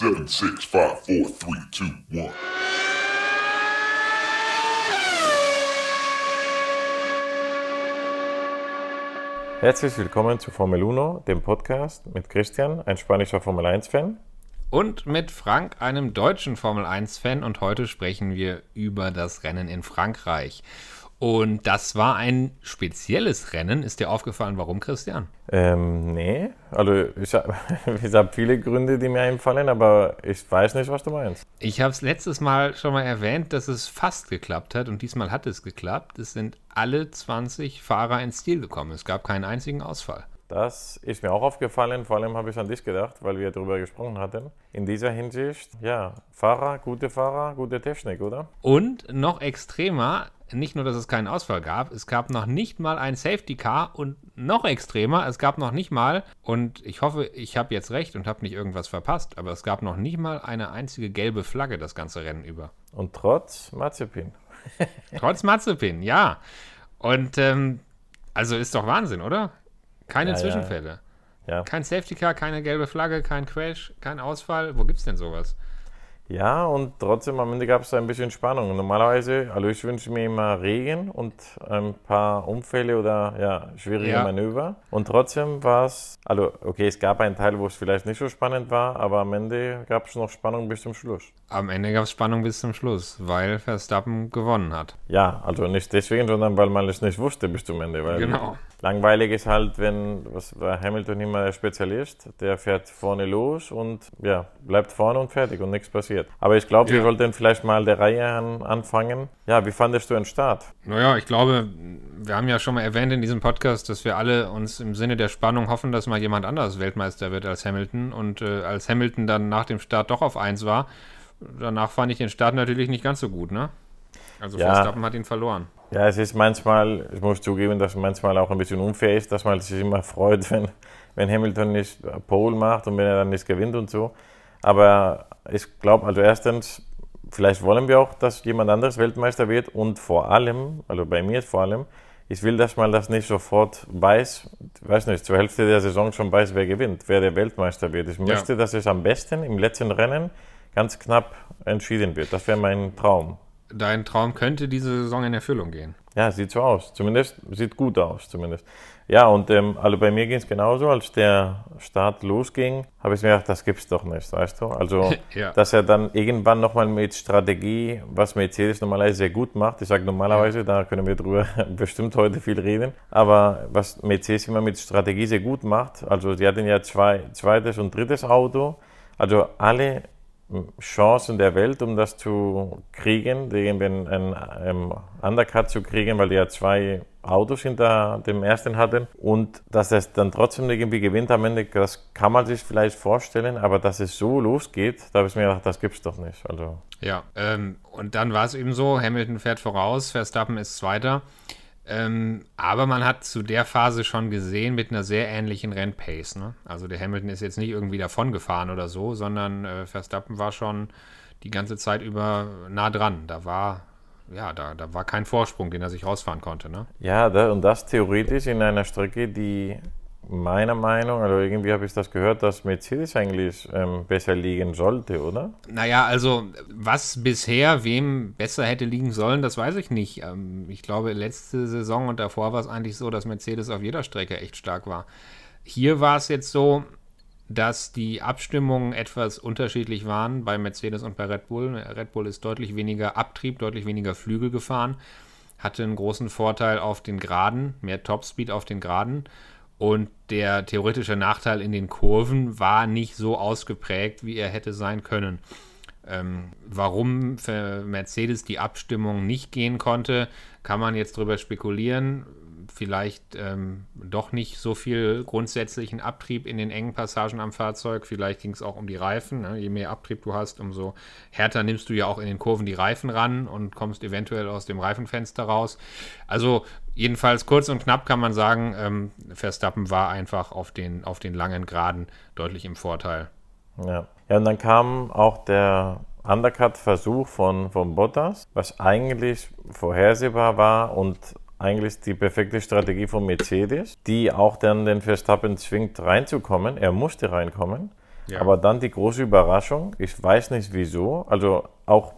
Seven, six, five, four, three, two, one. Herzlich willkommen zu Formel 1, dem Podcast mit Christian, ein spanischer Formel 1-Fan. Und mit Frank, einem deutschen Formel 1-Fan. Und heute sprechen wir über das Rennen in Frankreich. Und das war ein spezielles Rennen. Ist dir aufgefallen, warum, Christian? Ähm, nee. Also ich, habe viele Gründe, die mir einfallen, aber ich weiß nicht, was du meinst. Ich habe es letztes Mal schon mal erwähnt, dass es fast geklappt hat und diesmal hat es geklappt. Es sind alle 20 Fahrer ins Ziel gekommen. Es gab keinen einzigen Ausfall. Das ist mir auch aufgefallen, vor allem habe ich an dich gedacht, weil wir darüber gesprochen hatten. In dieser Hinsicht, ja, Fahrer, gute Fahrer, gute Technik, oder? Und noch extremer, nicht nur, dass es keinen Ausfall gab, es gab noch nicht mal ein Safety Car und noch extremer, es gab noch nicht mal, und ich hoffe, ich habe jetzt recht und habe nicht irgendwas verpasst, aber es gab noch nicht mal eine einzige gelbe Flagge das ganze Rennen über. Und trotz Mazepin. trotz Mazepin, ja. Und ähm, also ist doch Wahnsinn, oder? Keine Ja, ja. Zwischenfälle. Ja. Kein Safety Car, keine gelbe Flagge, kein Crash, kein Ausfall. Wo gibt's denn sowas? Ja, und trotzdem am Ende gab es ein bisschen Spannung. Normalerweise, also ich wünsche mir immer Regen und ein paar Unfälle oder ja, schwierige Ja. Manöver. Und trotzdem war es, also okay, es gab einen Teil, wo es vielleicht nicht so spannend war, aber am Ende gab es noch Spannung bis zum Schluss. Am Ende gab es Spannung bis zum Schluss, weil Verstappen gewonnen hat. Ja, also nicht deswegen, sondern weil man es nicht wusste bis zum Ende. Weil Genau. Langweilig ist halt, wenn, was war Hamilton immer der Spezialist, der fährt vorne los und ja, bleibt vorne und fertig und nichts passiert. Aber ich glaube, wir Ja. sollten vielleicht mal der Reihe an, anfangen. Ja, wie fandest du den Start? Naja, ich glaube, wir haben ja schon mal erwähnt in diesem Podcast, dass wir alle uns im Sinne der Spannung hoffen, dass mal jemand anderes Weltmeister wird als Hamilton. Und äh, als Hamilton dann nach dem Start doch auf 1 war, danach fand ich den Start natürlich nicht ganz so gut, ne? Also Ja. Verstappen hat ihn verloren. Ja, es ist manchmal, ich muss zugeben, dass es manchmal auch ein bisschen unfair ist, dass man sich immer freut, wenn, wenn Hamilton nicht Pole macht und wenn er dann nicht gewinnt und so. Aber ich glaube, also erstens, vielleicht wollen wir auch, dass jemand anderes Weltmeister wird und vor allem, also bei mir vor allem, ich will, dass man das nicht sofort weiß, weiß nicht, zur Hälfte der Saison schon weiß, wer gewinnt, wer der Weltmeister wird. Ich möchte, dass es am besten im letzten Rennen ganz knapp entschieden wird. Das wäre mein Traum. Dein Traum könnte diese Saison in Erfüllung gehen. Ja, sieht so aus. Zumindest sieht gut aus, zumindest. Ja, und ähm, also bei mir ging es genauso. Als der Start losging, habe ich mir gedacht, das gibt's doch nicht, weißt du? Also, Ja. dass er dann irgendwann nochmal mit Strategie, was Mercedes normalerweise sehr gut macht. Ich sage normalerweise, da können wir drüber bestimmt heute viel reden. Aber was Mercedes immer mit Strategie sehr gut macht, also sie hatten ja zwei, zweites und drittes Auto. Also alle Chancen der Welt, um das zu kriegen, irgendwie einen, einen, Undercut zu kriegen, weil die ja zwei Autos hinter dem ersten hatten. Und dass es dann trotzdem irgendwie gewinnt am Ende, das kann man sich vielleicht vorstellen, aber dass es so losgeht, da habe ich mir gedacht, das gibt's doch nicht. Also, Ja, ähm, und dann war es eben so, Hamilton fährt voraus, Verstappen ist Zweiter. Ähm, aber man hat zu der Phase schon gesehen mit einer sehr ähnlichen Rennpace. Ne? Also der Hamilton ist jetzt nicht irgendwie davon gefahren oder so, sondern äh, Verstappen war schon die ganze Zeit über nah dran. Da war, ja, da, da war kein Vorsprung, den er sich rausfahren konnte. Ne? ja, da, und das theoretisch in einer Strecke, die meiner Meinung, also irgendwie habe ich das gehört, dass Mercedes eigentlich ähm, besser liegen sollte, oder? Naja, also was bisher wem besser hätte liegen sollen, das weiß ich nicht. Ähm, ich glaube, letzte Saison und davor war es eigentlich so, dass Mercedes auf jeder Strecke echt stark war. Hier war es jetzt so, dass die Abstimmungen etwas unterschiedlich waren bei Mercedes und bei Red Bull. Red Bull ist deutlich weniger Abtrieb, deutlich weniger Flügel gefahren, hatte einen großen Vorteil auf den Geraden, mehr Topspeed auf den Geraden. Und der theoretische Nachteil in den Kurven war nicht so ausgeprägt, wie er hätte sein können. Ähm, warum für Mercedes die Abstimmung nicht gehen konnte, kann man jetzt drüber spekulieren. Vielleicht ähm, doch nicht so viel grundsätzlichen Abtrieb in den engen Passagen am Fahrzeug. Vielleicht ging es auch um die Reifen. Ne? Je mehr Abtrieb du hast, umso härter nimmst du ja auch in den Kurven die Reifen ran und kommst eventuell aus dem Reifenfenster raus. Also jedenfalls kurz und knapp kann man sagen, ähm, Verstappen war einfach auf den, auf den langen Geraden deutlich im Vorteil. Ja. ja, und dann kam auch der Undercut-Versuch von, von Bottas, was eigentlich vorhersehbar war und eigentlich die perfekte Strategie von Mercedes, die auch dann den Verstappen zwingt reinzukommen. Er musste reinkommen. Ja. Aber dann die große Überraschung, ich weiß nicht wieso, also auch,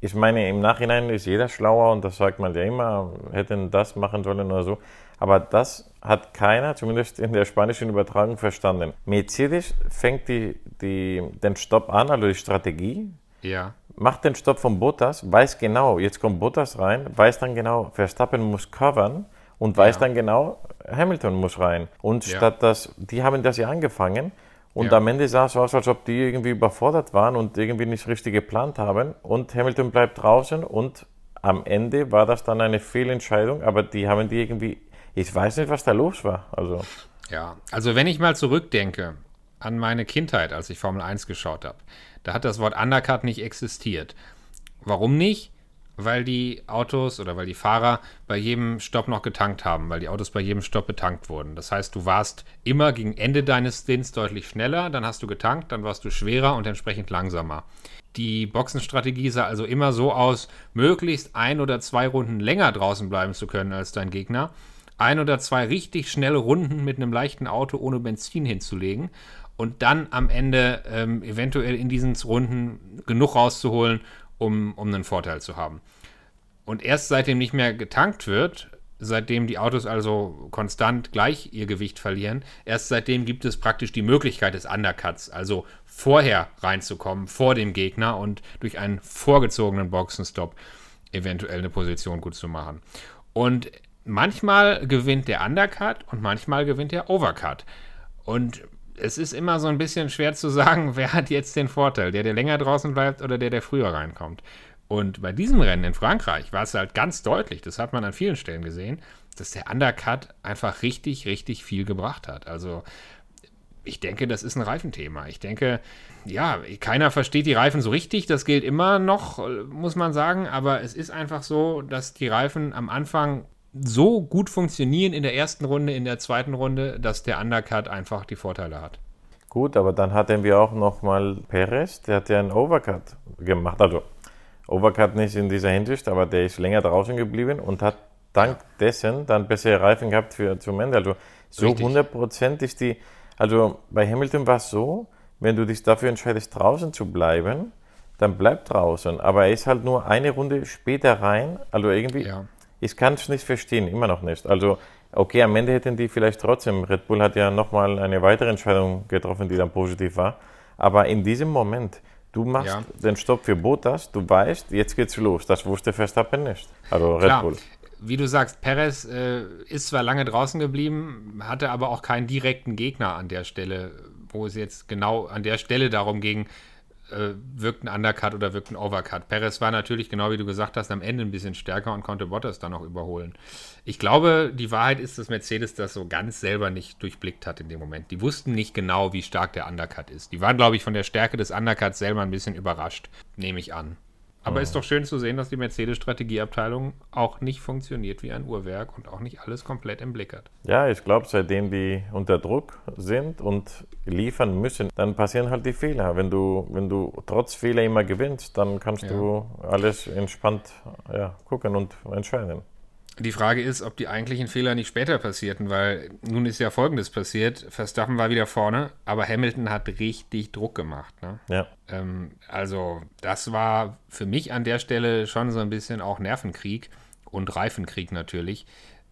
ich meine, im Nachhinein ist jeder schlauer und das sagt man ja immer, hätten das machen sollen oder so. Aber das hat keiner, zumindest in der spanischen Übertragung, verstanden. Mercedes fängt die, die, den Stopp an, also die Strategie. Ja. Macht den Stopp von Bottas, weiß genau, jetzt kommt Bottas rein, weiß dann genau, Verstappen muss covern und weiß ja. dann genau, Hamilton muss rein. Und ja. statt das, die haben das ja angefangen und ja. am Ende sah es aus, als ob die irgendwie überfordert waren und irgendwie nicht richtig geplant haben und Hamilton bleibt draußen und am Ende war das dann eine Fehlentscheidung, aber die haben die irgendwie, ich weiß nicht, was da los war. Also. Ja, also wenn ich mal zurückdenke an meine Kindheit, als ich Formel 1 geschaut habe, da hat das Wort Undercut nicht existiert. Warum nicht? weil die Autos oder weil die Fahrer bei jedem Stopp noch getankt haben, weil die Autos bei jedem Stopp betankt wurden. Das heißt, du warst immer gegen Ende deines Stints deutlich schneller, dann hast du getankt, dann warst du schwerer und entsprechend langsamer. Die Boxenstrategie sah also immer so aus, möglichst ein oder zwei Runden länger draußen bleiben zu können als dein Gegner, ein oder zwei richtig schnelle Runden mit einem leichten Auto ohne Benzin hinzulegen und dann am Ende ähm, eventuell in diesen Runden genug rauszuholen, um, um einen Vorteil zu haben. Und erst seitdem nicht mehr getankt wird, seitdem die Autos also konstant gleich ihr Gewicht verlieren, erst seitdem gibt es praktisch die Möglichkeit des Undercuts, also vorher reinzukommen, vor dem Gegner und durch einen vorgezogenen Boxenstopp eventuell eine Position gut zu machen. Und manchmal gewinnt der Undercut und manchmal gewinnt der Overcut. Und es ist immer so ein bisschen schwer zu sagen, wer hat jetzt den Vorteil, der, der länger draußen bleibt oder der, der früher reinkommt. Und bei diesem Rennen in Frankreich war es halt ganz deutlich, das hat man an vielen Stellen gesehen, dass der Undercut einfach richtig, richtig viel gebracht hat. Also ich denke, das ist ein Reifenthema. Ich denke, ja, keiner versteht die Reifen so richtig. Das gilt immer noch, muss man sagen. Aber es ist einfach so, dass die Reifen am Anfang so gut funktionieren in der ersten Runde, in der zweiten Runde, dass der Undercut einfach die Vorteile hat. Gut, aber dann hatten wir auch nochmal Perez, der hat ja einen Overcut gemacht. Also Overcut nicht in dieser Hinsicht, aber der ist länger draußen geblieben und hat dank dessen dann bessere Reifen gehabt für zum Ende. Also so Richtig. 100% ist die, also bei Hamilton war es so, wenn du dich dafür entscheidest, draußen zu bleiben, dann bleib draußen. Aber er ist halt nur eine Runde später rein. Also irgendwie, ja. Ich kann es nicht verstehen, immer noch nicht. Also, okay, am Ende hätten die vielleicht trotzdem, Red Bull hat ja nochmal eine weitere Entscheidung getroffen, die dann positiv war. Aber in diesem Moment, du machst ja. den Stopp für Bottas, du weißt, jetzt geht's los. Das wusste Verstappen nicht. Also Red Klar. Bull wie du sagst, Perez äh, ist zwar lange draußen geblieben, hatte aber auch keinen direkten Gegner an der Stelle, wo es jetzt genau an der Stelle darum ging, äh, wirkt ein Undercut oder wirkt ein Overcut. Perez war natürlich, genau wie du gesagt hast, am Ende ein bisschen stärker und konnte Bottas dann noch überholen. Ich glaube, die Wahrheit ist, dass Mercedes das so ganz selber nicht durchblickt hat in dem Moment. Die wussten nicht genau, wie stark der Undercut ist. Die waren, glaube ich, von der Stärke des Undercuts selber ein bisschen überrascht, nehme ich an. Aber ist doch schön zu sehen, dass die Mercedes-Strategieabteilung auch nicht funktioniert wie ein Uhrwerk und auch nicht alles komplett im Blick hat. Ja, ich glaube, seitdem die unter Druck sind und liefern müssen, dann passieren halt die Fehler. Wenn du, wenn du trotz Fehler immer gewinnst, dann kannst ja. du alles entspannt ja, gucken und entscheiden. Die Frage ist, ob die eigentlichen Fehler nicht später passierten, weil nun ist ja Folgendes passiert. Verstappen war wieder vorne, aber Hamilton hat richtig Druck gemacht. Ne? Ja. Ähm, also das war für mich an der Stelle schon so ein bisschen auch Nervenkrieg und Reifenkrieg natürlich.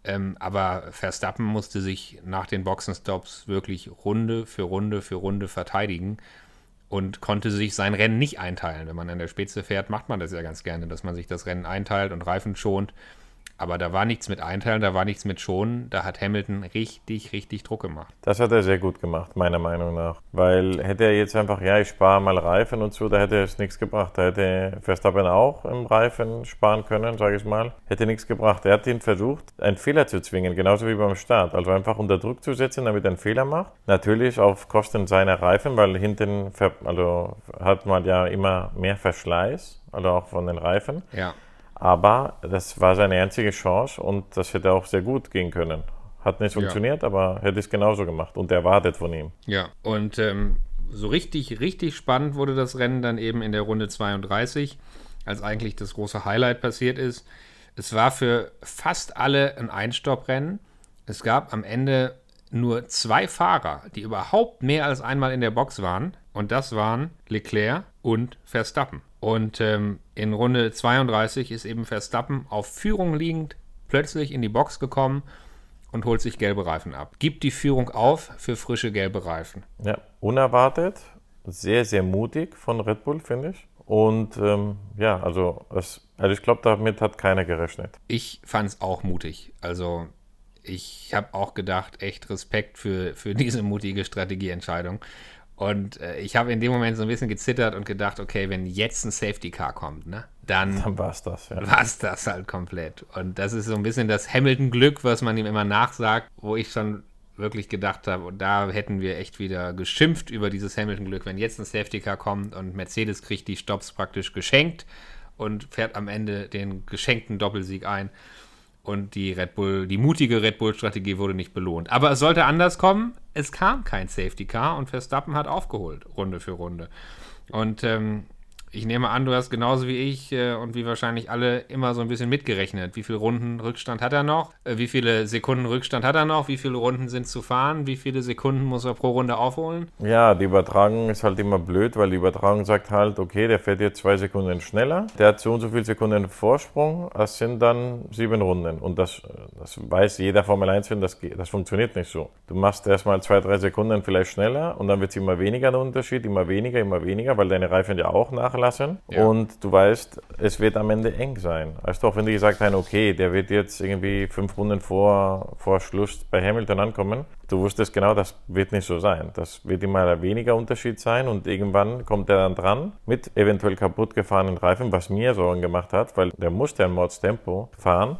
Ähm, aber Verstappen musste sich nach den Boxenstops wirklich Runde für Runde für Runde verteidigen und konnte sich sein Rennen nicht einteilen. Wenn man an der Spitze fährt, macht man das ja ganz gerne, dass man sich das Rennen einteilt und Reifen schont aber da war nichts mit Einteilen, da war nichts mit Schonen. Da hat Hamilton richtig, richtig Druck gemacht. Das hat er sehr gut gemacht, meiner Meinung nach. Weil hätte er jetzt einfach, ja, ich spare mal Reifen und so, da hätte es nichts gebracht. Da hätte Verstappen auch im Reifen sparen können, sage ich mal. Hätte nichts gebracht. Er hat ihn versucht, einen Fehler zu zwingen, genauso wie beim Start. Also einfach unter Druck zu setzen, damit er einen Fehler macht. Natürlich auf Kosten seiner Reifen, weil hinten also hat man ja immer mehr Verschleiß, also auch von den Reifen. Ja. Aber das war seine einzige Chance und das hätte auch sehr gut gehen können. Hat nicht funktioniert, ja. aber hätte es genauso gemacht und erwartet von ihm. Ja, und ähm, so richtig, richtig spannend wurde das Rennen dann eben in der Runde 32, als eigentlich das große Highlight passiert ist. Es war für fast alle ein Einstopprennen. Es gab am Ende nur zwei Fahrer, die überhaupt mehr als einmal in der Box waren Und das waren Leclerc und Verstappen. Und ähm, in Runde 32 ist eben Verstappen auf Führung liegend plötzlich in die Box gekommen und holt sich gelbe Reifen ab. Gibt die Führung auf für frische gelbe Reifen. Ja, unerwartet, sehr, sehr mutig von Red Bull, finde ich. Und ähm, ja, also, es, also ich glaube, damit hat keiner gerechnet. Ich fand es auch mutig. Also ich habe auch gedacht, echt Respekt für, für diese mutige Strategieentscheidung. Und äh, ich habe in dem Moment so ein bisschen gezittert und gedacht, okay, wenn jetzt ein Safety Car kommt, ne, dann, Dann war es das, ja. war es das halt komplett. Und das ist so ein bisschen das Hamilton-Glück, was man ihm immer nachsagt, wo ich schon wirklich gedacht habe, und da hätten wir echt wieder geschimpft über dieses Hamilton-Glück, wenn jetzt ein Safety Car kommt und Mercedes kriegt die Stops praktisch geschenkt und fährt am Ende den geschenkten Doppelsieg ein. Und die Red Bull, die mutige Red Bull-Strategie wurde nicht belohnt. Aber es sollte anders kommen. Es kam kein Safety Car und Verstappen hat aufgeholt, Runde für Runde. Und ähm, ich nehme an, du hast genauso wie ich äh, und wie wahrscheinlich alle immer so ein bisschen mitgerechnet. Wie viele Runden Rückstand hat er noch? Äh, wie viele Sekunden Rückstand hat er noch? Wie viele Runden sind zu fahren? Wie viele Sekunden muss er pro Runde aufholen? Ja, die Übertragung ist halt immer blöd, weil die Übertragung sagt halt, okay, der fährt jetzt zwei Sekunden schneller, der hat so und so viele Sekunden Vorsprung, es sind dann sieben Runden. Und das, das weiß jeder Formel 1 Fan, das, geht- das funktioniert nicht so. Du machst erstmal zwei, drei Sekunden vielleicht schneller und dann wird es immer weniger der Unterschied, immer weniger, immer weniger, weil deine Reifen ja auch nachlassen. Ja. Und du weißt, es wird am Ende eng sein. Weißt du, auch wenn die gesagt haben, okay, der wird jetzt irgendwie fünf Runden vor, vor Schluss bei Hamilton ankommen, du wusstest genau, das wird nicht so sein. Das wird immer weniger Unterschied sein und irgendwann kommt er dann dran mit eventuell kaputt gefahrenen Reifen, was mir Sorgen gemacht hat, weil der musste ein Mordstempo fahren.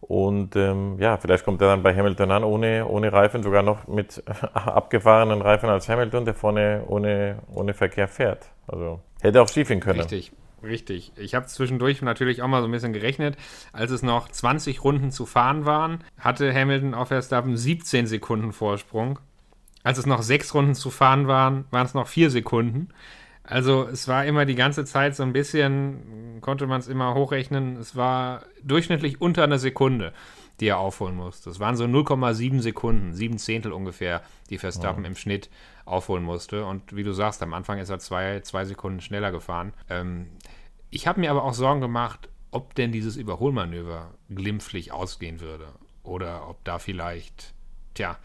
Und ähm, ja, vielleicht kommt er dann bei Hamilton an ohne, ohne Reifen, sogar noch mit abgefahrenen Reifen als Hamilton, der vorne ohne, ohne Verkehr fährt. Also hätte auch schief gehen können. Richtig, richtig. Ich habe zwischendurch natürlich auch mal so ein bisschen gerechnet. Als es noch 20 Runden zu fahren waren, hatte Hamilton auf Verstappen 17 Sekunden Vorsprung. Als es noch sechs Runden zu fahren waren, waren es noch vier Sekunden. Also es war immer die ganze Zeit so ein bisschen, konnte man es immer hochrechnen, es war durchschnittlich unter einer Sekunde, die er aufholen musste. Es waren so 0,7 Sekunden, sieben Zehntel ungefähr, die Verstappen im Schnitt aufholen musste. Und wie du sagst, am Anfang ist er zwei, zwei Sekunden schneller gefahren. Ähm, ich habe mir aber auch Sorgen gemacht, ob denn dieses Überholmanöver glimpflich ausgehen würde. Oder ob da vielleicht, tja,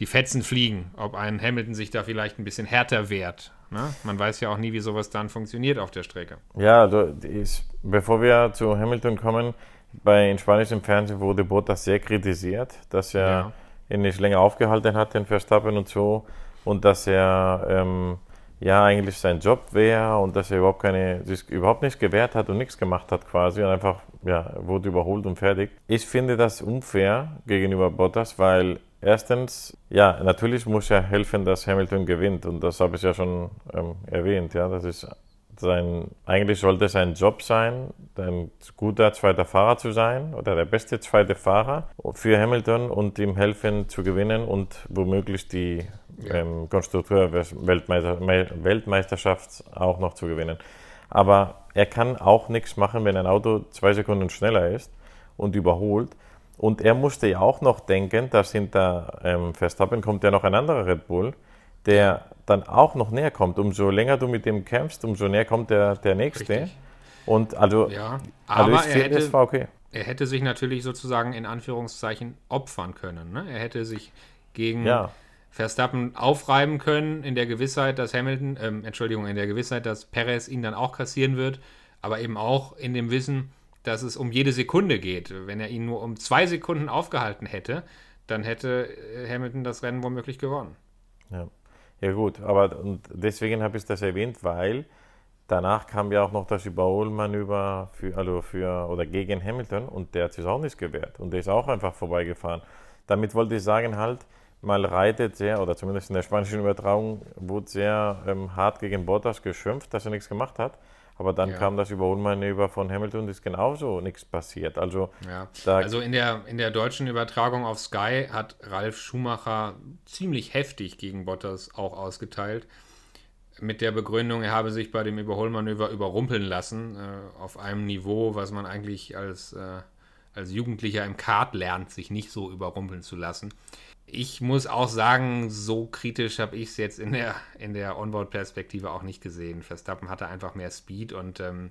die Fetzen fliegen, ob ein Hamilton sich da vielleicht ein bisschen härter wehrt. Ne? Man weiß ja auch nie, wie sowas dann funktioniert auf der Strecke. Ja, also ist, bevor wir zu Hamilton kommen, bei in spanischem Fernsehen wurde Bottas sehr kritisiert, dass er Ja. ihn nicht länger aufgehalten hat, den Verstappen und so, und dass er ähm, ja eigentlich sein Job wäre und dass er überhaupt keine, sich überhaupt nicht gewehrt hat und nichts gemacht hat quasi und einfach ja, wurde überholt und fertig. Ich finde das unfair gegenüber Bottas, weil erstens, ja, natürlich muss er helfen, dass Hamilton gewinnt und das habe ich ja schon ähm, erwähnt, ja, das ist sein, eigentlich sollte es sein Job sein, ein guter zweiter Fahrer zu sein oder der beste zweite Fahrer für Hamilton und ihm helfen zu gewinnen und womöglich die ähm, Konstrukteur-Weltmeisterschaft auch noch zu gewinnen. Aber er kann auch nichts machen, wenn ein Auto zwei Sekunden schneller ist und überholt. Und er musste ja auch noch denken, dass hinter ähm, Verstappen kommt ja noch ein anderer Red Bull, der dann auch noch näher kommt. Umso länger du mit dem kämpfst, umso näher kommt der, der nächste. Richtig. Und also, Ja, also aber ich er hätte, war okay. er hätte sich natürlich sozusagen in Anführungszeichen opfern können. Ne? Er hätte sich gegen Ja. Verstappen aufreiben können, in der Gewissheit, dass Hamilton, ähm, Entschuldigung, in der Gewissheit, dass Perez ihn dann auch kassieren wird, aber eben auch in dem Wissen, dass es um jede Sekunde geht. Wenn er ihn nur um zwei Sekunden aufgehalten hätte, dann hätte äh, Hamilton das Rennen womöglich gewonnen. Ja, ja gut, aber und deswegen habe ich das erwähnt, weil danach kam ja auch noch das Überholmanöver für, also für oder gegen Hamilton und der hat sich auch nicht gewehrt und der ist auch einfach vorbeigefahren. Damit wollte ich sagen halt, mal reitet sehr, oder zumindest in der spanischen Übertragung, wurde sehr ähm, hart gegen Bottas geschimpft, dass er nichts gemacht hat. Aber dann Ja. kam das Überholmanöver von Hamilton und ist genauso nichts passiert. Also Ja. Also in der, in der deutschen Übertragung auf Sky hat Ralf Schumacher ziemlich heftig gegen Bottas auch ausgeteilt. Mit der Begründung, er habe sich bei dem Überholmanöver überrumpeln lassen, äh, auf einem Niveau, was man eigentlich als, äh, als Jugendlicher im Kart lernt, sich nicht so überrumpeln zu lassen. Ich muss auch sagen, so kritisch habe ich es jetzt in der, in der Onboard-Perspektive auch nicht gesehen. Verstappen hatte einfach mehr Speed und ähm,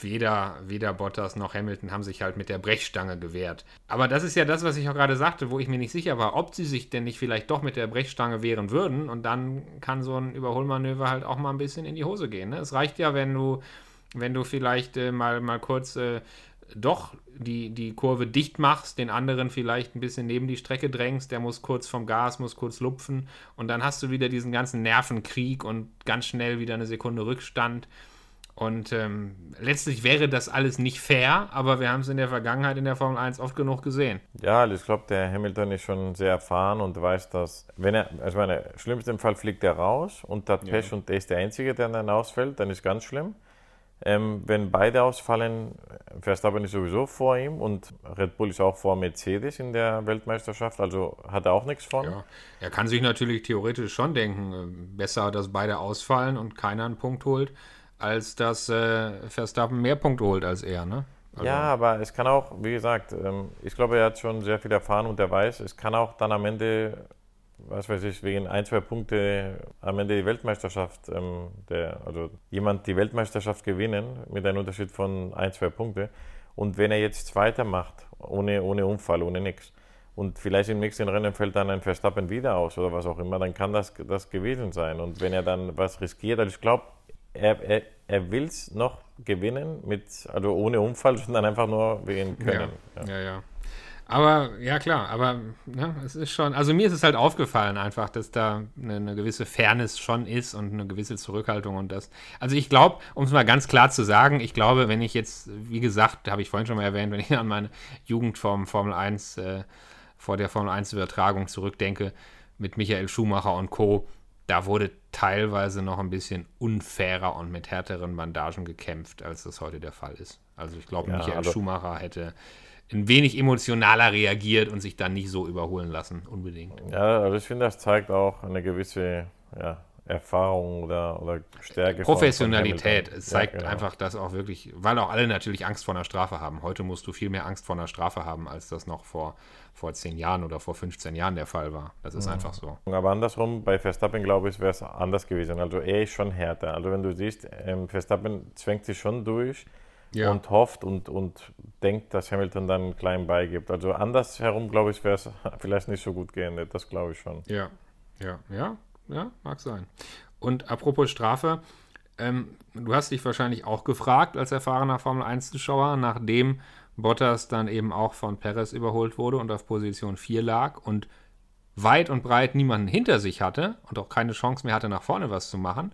weder, weder Bottas noch Hamilton haben sich halt mit der Brechstange gewehrt. Aber das ist ja das, was ich auch gerade sagte, wo ich mir nicht sicher war, ob sie sich denn nicht vielleicht doch mit der Brechstange wehren würden. Und dann kann so ein Überholmanöver halt auch mal ein bisschen in die Hose gehen. Ne? Es reicht ja, wenn du, wenn du vielleicht äh, mal, mal kurz äh, doch die, die Kurve dicht machst, den anderen vielleicht ein bisschen neben die Strecke drängst, der muss kurz vom Gas, muss kurz lupfen und dann hast du wieder diesen ganzen Nervenkrieg und ganz schnell wieder eine Sekunde Rückstand. Und ähm, letztlich wäre das alles nicht fair, aber wir haben es in der Vergangenheit in der Formel 1 oft genug gesehen. Ja, ich glaube, der Hamilton ist schon sehr erfahren und weiß, dass, wenn er, also meine, schlimmsten Fall fliegt er raus und hat Pech ja. und der ist der Einzige, der dann ausfällt, dann ist ganz schlimm. Ähm, wenn beide ausfallen, Verstappen ist sowieso vor ihm und Red Bull ist auch vor Mercedes in der Weltmeisterschaft, also hat er auch nichts von. Ja, er kann sich natürlich theoretisch schon denken, äh, besser, dass beide ausfallen und keiner einen Punkt holt, als dass äh, Verstappen mehr Punkte holt als er, ne? Also ja, aber es kann auch, wie gesagt, ähm, ich glaube, er hat schon sehr viel erfahren und er weiß, es kann auch dann am Ende was weiß ich, wegen ein, zwei Punkte am Ende die Weltmeisterschaft, ähm, der, also jemand die Weltmeisterschaft gewinnen mit einem Unterschied von ein, zwei Punkte. Und wenn er jetzt Zweiter macht, ohne, ohne Unfall, ohne nichts, und vielleicht im nächsten Rennen fällt dann ein Verstappen wieder aus oder was auch immer, dann kann das das gewesen sein. Und wenn er dann was riskiert, also ich glaube, er, er, er will es noch gewinnen, mit, also ohne Unfall, sondern einfach nur wegen Können. ja, ja. ja. ja. Aber ja klar, aber ja, es ist schon, also mir ist es halt aufgefallen einfach, dass da eine, eine gewisse Fairness schon ist und eine gewisse Zurückhaltung und das. Also ich glaube, um es mal ganz klar zu sagen, ich glaube, wenn ich jetzt, wie gesagt, habe ich vorhin schon mal erwähnt, wenn ich an meine Jugend vom Formel 1, äh, vor der Formel 1 Übertragung zurückdenke, mit Michael Schumacher und Co., da wurde teilweise noch ein bisschen unfairer und mit härteren Bandagen gekämpft, als das heute der Fall ist. Also ich glaube, ja, Michael also Schumacher hätte ein wenig emotionaler reagiert und sich dann nicht so überholen lassen, unbedingt. Ja, also ich finde, das zeigt auch eine gewisse ja, Erfahrung oder, oder Stärke. Professionalität. es zeigt ja, genau. einfach, dass auch wirklich, weil auch alle natürlich Angst vor einer Strafe haben. Heute musst du viel mehr Angst vor einer Strafe haben, als das noch vor, vor 10 Jahren oder vor 15 Jahren der Fall war. Das ist mhm. einfach so. Aber andersrum, bei Verstappen, glaube ich, wäre es anders gewesen. Also er ist schon härter. Also wenn du siehst, ähm, Verstappen zwängt sich schon durch ja. und hofft und, und denkt, dass Hamilton dann klein beigibt. Also andersherum, glaube ich, wäre es vielleicht nicht so gut geendet. Das glaube ich schon. Ja, ja, ja, ja, mag sein. Und apropos Strafe, ähm, du hast dich wahrscheinlich auch gefragt als erfahrener Formel 1-Zuschauer, nachdem Bottas dann eben auch von Perez überholt wurde und auf Position 4 lag und weit und breit niemanden hinter sich hatte und auch keine Chance mehr hatte, nach vorne was zu machen,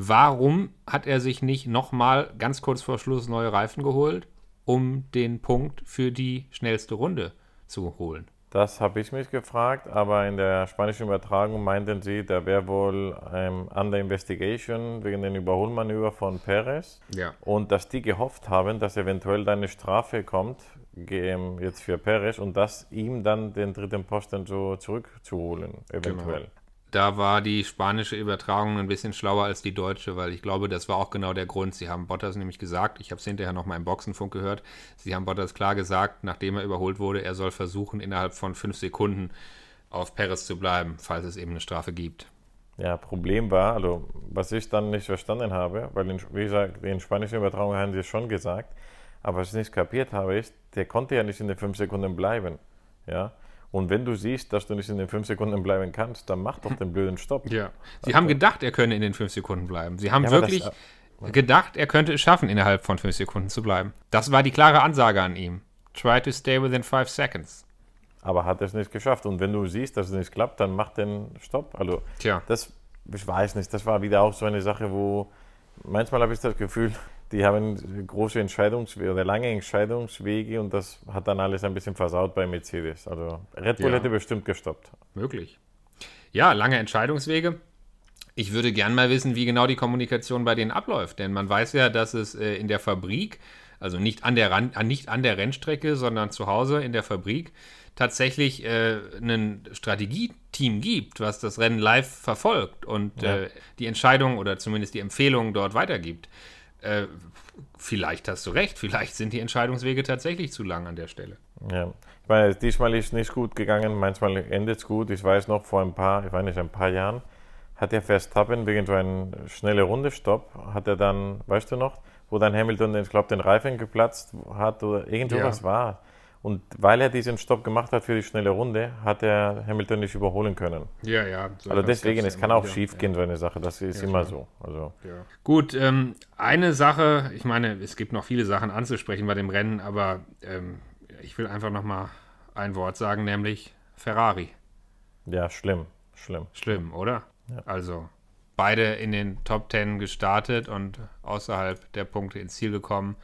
Warum hat er sich nicht nochmal ganz kurz vor Schluss neue Reifen geholt, um den Punkt für die schnellste Runde zu holen? Das habe ich mich gefragt, aber in der spanischen Übertragung meinten sie, da wäre wohl ähm, under investigation wegen den Überholmanöver von Perez. Ja. Und dass die gehofft haben, dass eventuell da eine Strafe kommt, jetzt für Perez, und dass ihm dann den dritten Posten so zurückzuholen, eventuell. Genau da war die spanische Übertragung ein bisschen schlauer als die deutsche, weil ich glaube, das war auch genau der Grund. Sie haben Bottas nämlich gesagt, ich habe es hinterher noch mal im Boxenfunk gehört, sie haben Bottas klar gesagt, nachdem er überholt wurde, er soll versuchen, innerhalb von fünf Sekunden auf Perez zu bleiben, falls es eben eine Strafe gibt. Ja, Problem war, also was ich dann nicht verstanden habe, weil in, wie gesagt, in spanischen Übertragung haben sie es schon gesagt, aber was ich nicht kapiert habe, ist, der konnte ja nicht in den fünf Sekunden bleiben. Ja, und wenn du siehst, dass du nicht in den fünf Sekunden bleiben kannst, dann mach doch den blöden Stopp. Ja. Sie also, haben gedacht, er könne in den fünf Sekunden bleiben. Sie haben ja, wirklich das, gedacht, er könnte es schaffen, innerhalb von fünf Sekunden zu bleiben. Das war die klare Ansage an ihm. Try to stay within five seconds. Aber hat es nicht geschafft. Und wenn du siehst, dass es nicht klappt, dann mach den Stopp. Also, Tja. das, ich weiß nicht, das war wieder auch so eine Sache, wo manchmal habe ich das Gefühl, die haben große Entscheidungswege oder lange Entscheidungswege und das hat dann alles ein bisschen versaut bei Mercedes. Also Red Bull ja. hätte bestimmt gestoppt. Möglich. Ja, lange Entscheidungswege. Ich würde gern mal wissen, wie genau die Kommunikation bei denen abläuft, denn man weiß ja, dass es äh, in der Fabrik, also nicht an der, Ran nicht an der Rennstrecke, sondern zu Hause in der Fabrik, tatsächlich äh, ein Strategieteam gibt, was das Rennen live verfolgt und ja. äh, die Entscheidung oder zumindest die Empfehlung dort weitergibt. Äh, vielleicht hast du recht, vielleicht sind die Entscheidungswege tatsächlich zu lang an der Stelle. Ja, ich meine, diesmal ist es nicht gut gegangen, manchmal endet es gut. Ich weiß noch, vor ein paar, ich weiß nicht, ein paar Jahren hat der Verstappen wegen so einem schnellen Rundestopp, hat er dann, weißt du noch, wo dann Hamilton, ich glaube, den Reifen geplatzt hat oder irgend sowas Ja. war. Und weil er diesen Stopp gemacht hat für die schnelle Runde, hat er Hamilton nicht überholen können. Ja, ja. so Also deswegen, es kann immer auch wieder. schief gehen, so eine Sache. Das ist immer klar. so. Also, Ja. Gut, ähm, eine Sache, ich meine, es gibt noch viele Sachen anzusprechen bei dem Rennen, aber ähm, ich will einfach noch mal ein Wort sagen, nämlich Ferrari. ja, schlimm, schlimm. Schlimm, oder? Also beide in den Top Ten gestartet und außerhalb der Punkte ins Ziel gekommen,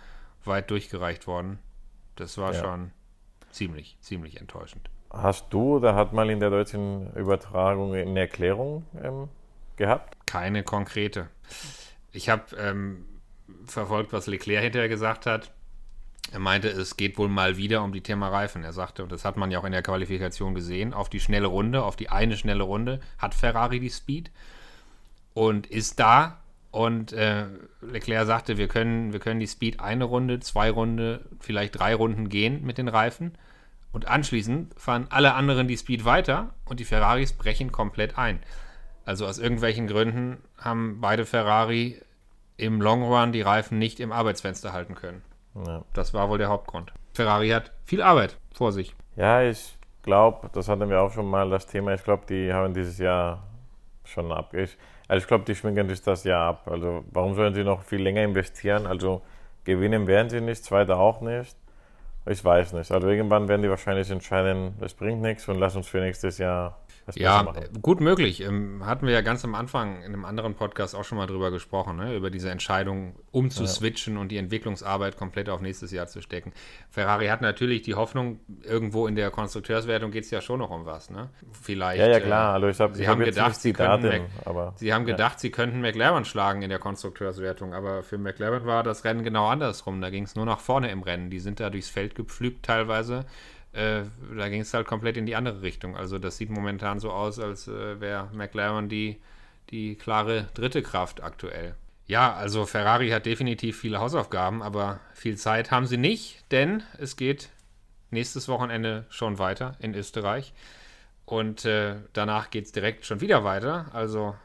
weit durchgereicht worden. Das war Ja. schon ziemlich, ziemlich enttäuschend. Hast du oder hat mal in der deutschen Übertragung eine Erklärung ähm, gehabt? Keine konkrete. Ich habe ähm, verfolgt, was Leclerc hinterher gesagt hat. Er meinte, es geht wohl mal wieder um die Thema Reifen. Er sagte, und das hat man ja auch in der Qualifikation gesehen, auf die schnelle Runde, auf die eine schnelle Runde hat Ferrari die Speed und ist da. Und äh, Leclerc sagte, wir können, wir können die Speed eine Runde, zwei Runde, vielleicht drei Runden gehen mit den Reifen. Und anschließend fahren alle anderen die Speed weiter und die Ferraris brechen komplett ein. Also aus irgendwelchen Gründen haben beide Ferrari im Long Run die Reifen nicht im Arbeitsfenster halten können. Ja. Das war wohl der Hauptgrund. Ferrari hat viel Arbeit vor sich. Ja, ich glaube, das hatten wir auch schon mal das Thema. Ich glaube, die haben dieses Jahr schon ab. Also ich glaube, die schminken sich das Jahr ab. Also warum sollen sie noch viel länger investieren? Also gewinnen werden sie nicht, zweiter auch nicht. Ich weiß nicht. Also irgendwann werden die wahrscheinlich entscheiden, das bringt nichts und lass uns für nächstes Jahr Ja, gut möglich. Ähm, hatten wir ja ganz am Anfang in einem anderen Podcast auch schon mal drüber gesprochen, ne? über diese Entscheidung umzuswitchen und die Entwicklungsarbeit komplett auf nächstes Jahr zu stecken. Ferrari hat natürlich die Hoffnung, irgendwo in der Konstrukteurswertung geht es ja schon noch um was. Ne? Vielleicht. Ja, ja, äh, klar. Also ich habe Sie haben hab gedacht, sie Daten, weg- aber Sie haben gedacht, sie könnten McLaren schlagen in der Konstrukteurswertung, aber für McLaren war das Rennen genau andersrum. Da ging es nur nach vorne im Rennen. Die sind da durchs Feld gepflügt teilweise. Äh, da ging es halt komplett in die andere Richtung. Also das sieht momentan so aus, als äh, wäre McLaren die, die klare dritte Kraft aktuell. Ja, also Ferrari hat definitiv viele Hausaufgaben, aber viel Zeit haben sie nicht, denn es geht nächstes Wochenende schon weiter in Österreich. Und äh, danach geht es direkt schon wieder weiter. Also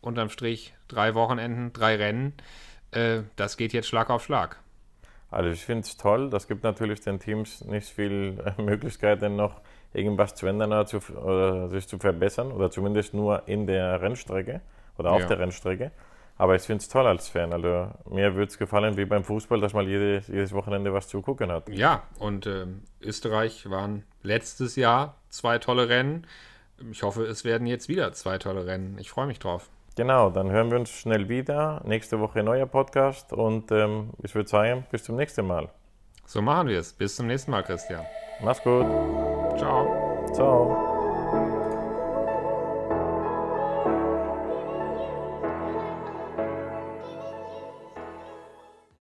unterm Strich drei Wochenenden, drei Rennen. Äh, das geht jetzt Schlag auf Schlag. Also ich finde es toll. Das gibt natürlich den Teams nicht viel äh, Möglichkeiten noch irgendwas zu ändern oder, zu, oder sich zu verbessern oder zumindest nur in der Rennstrecke oder auf Ja. der Rennstrecke. Aber ich finde es toll als Fan. Also mir würde es gefallen wie beim Fußball, dass man jedes, jedes Wochenende was zu gucken hat. Ja, und ähm, Österreich waren letztes Jahr zwei tolle Rennen. Ich hoffe, es werden jetzt wieder zwei tolle Rennen. Ich freue mich drauf. Genau, dann hören wir uns schnell wieder. Nächste Woche neuer Podcast und ähm, ich würde sagen, bis zum nächsten Mal. So machen wir es. Bis zum nächsten Mal, Christian. Mach's gut. Ciao. Ciao.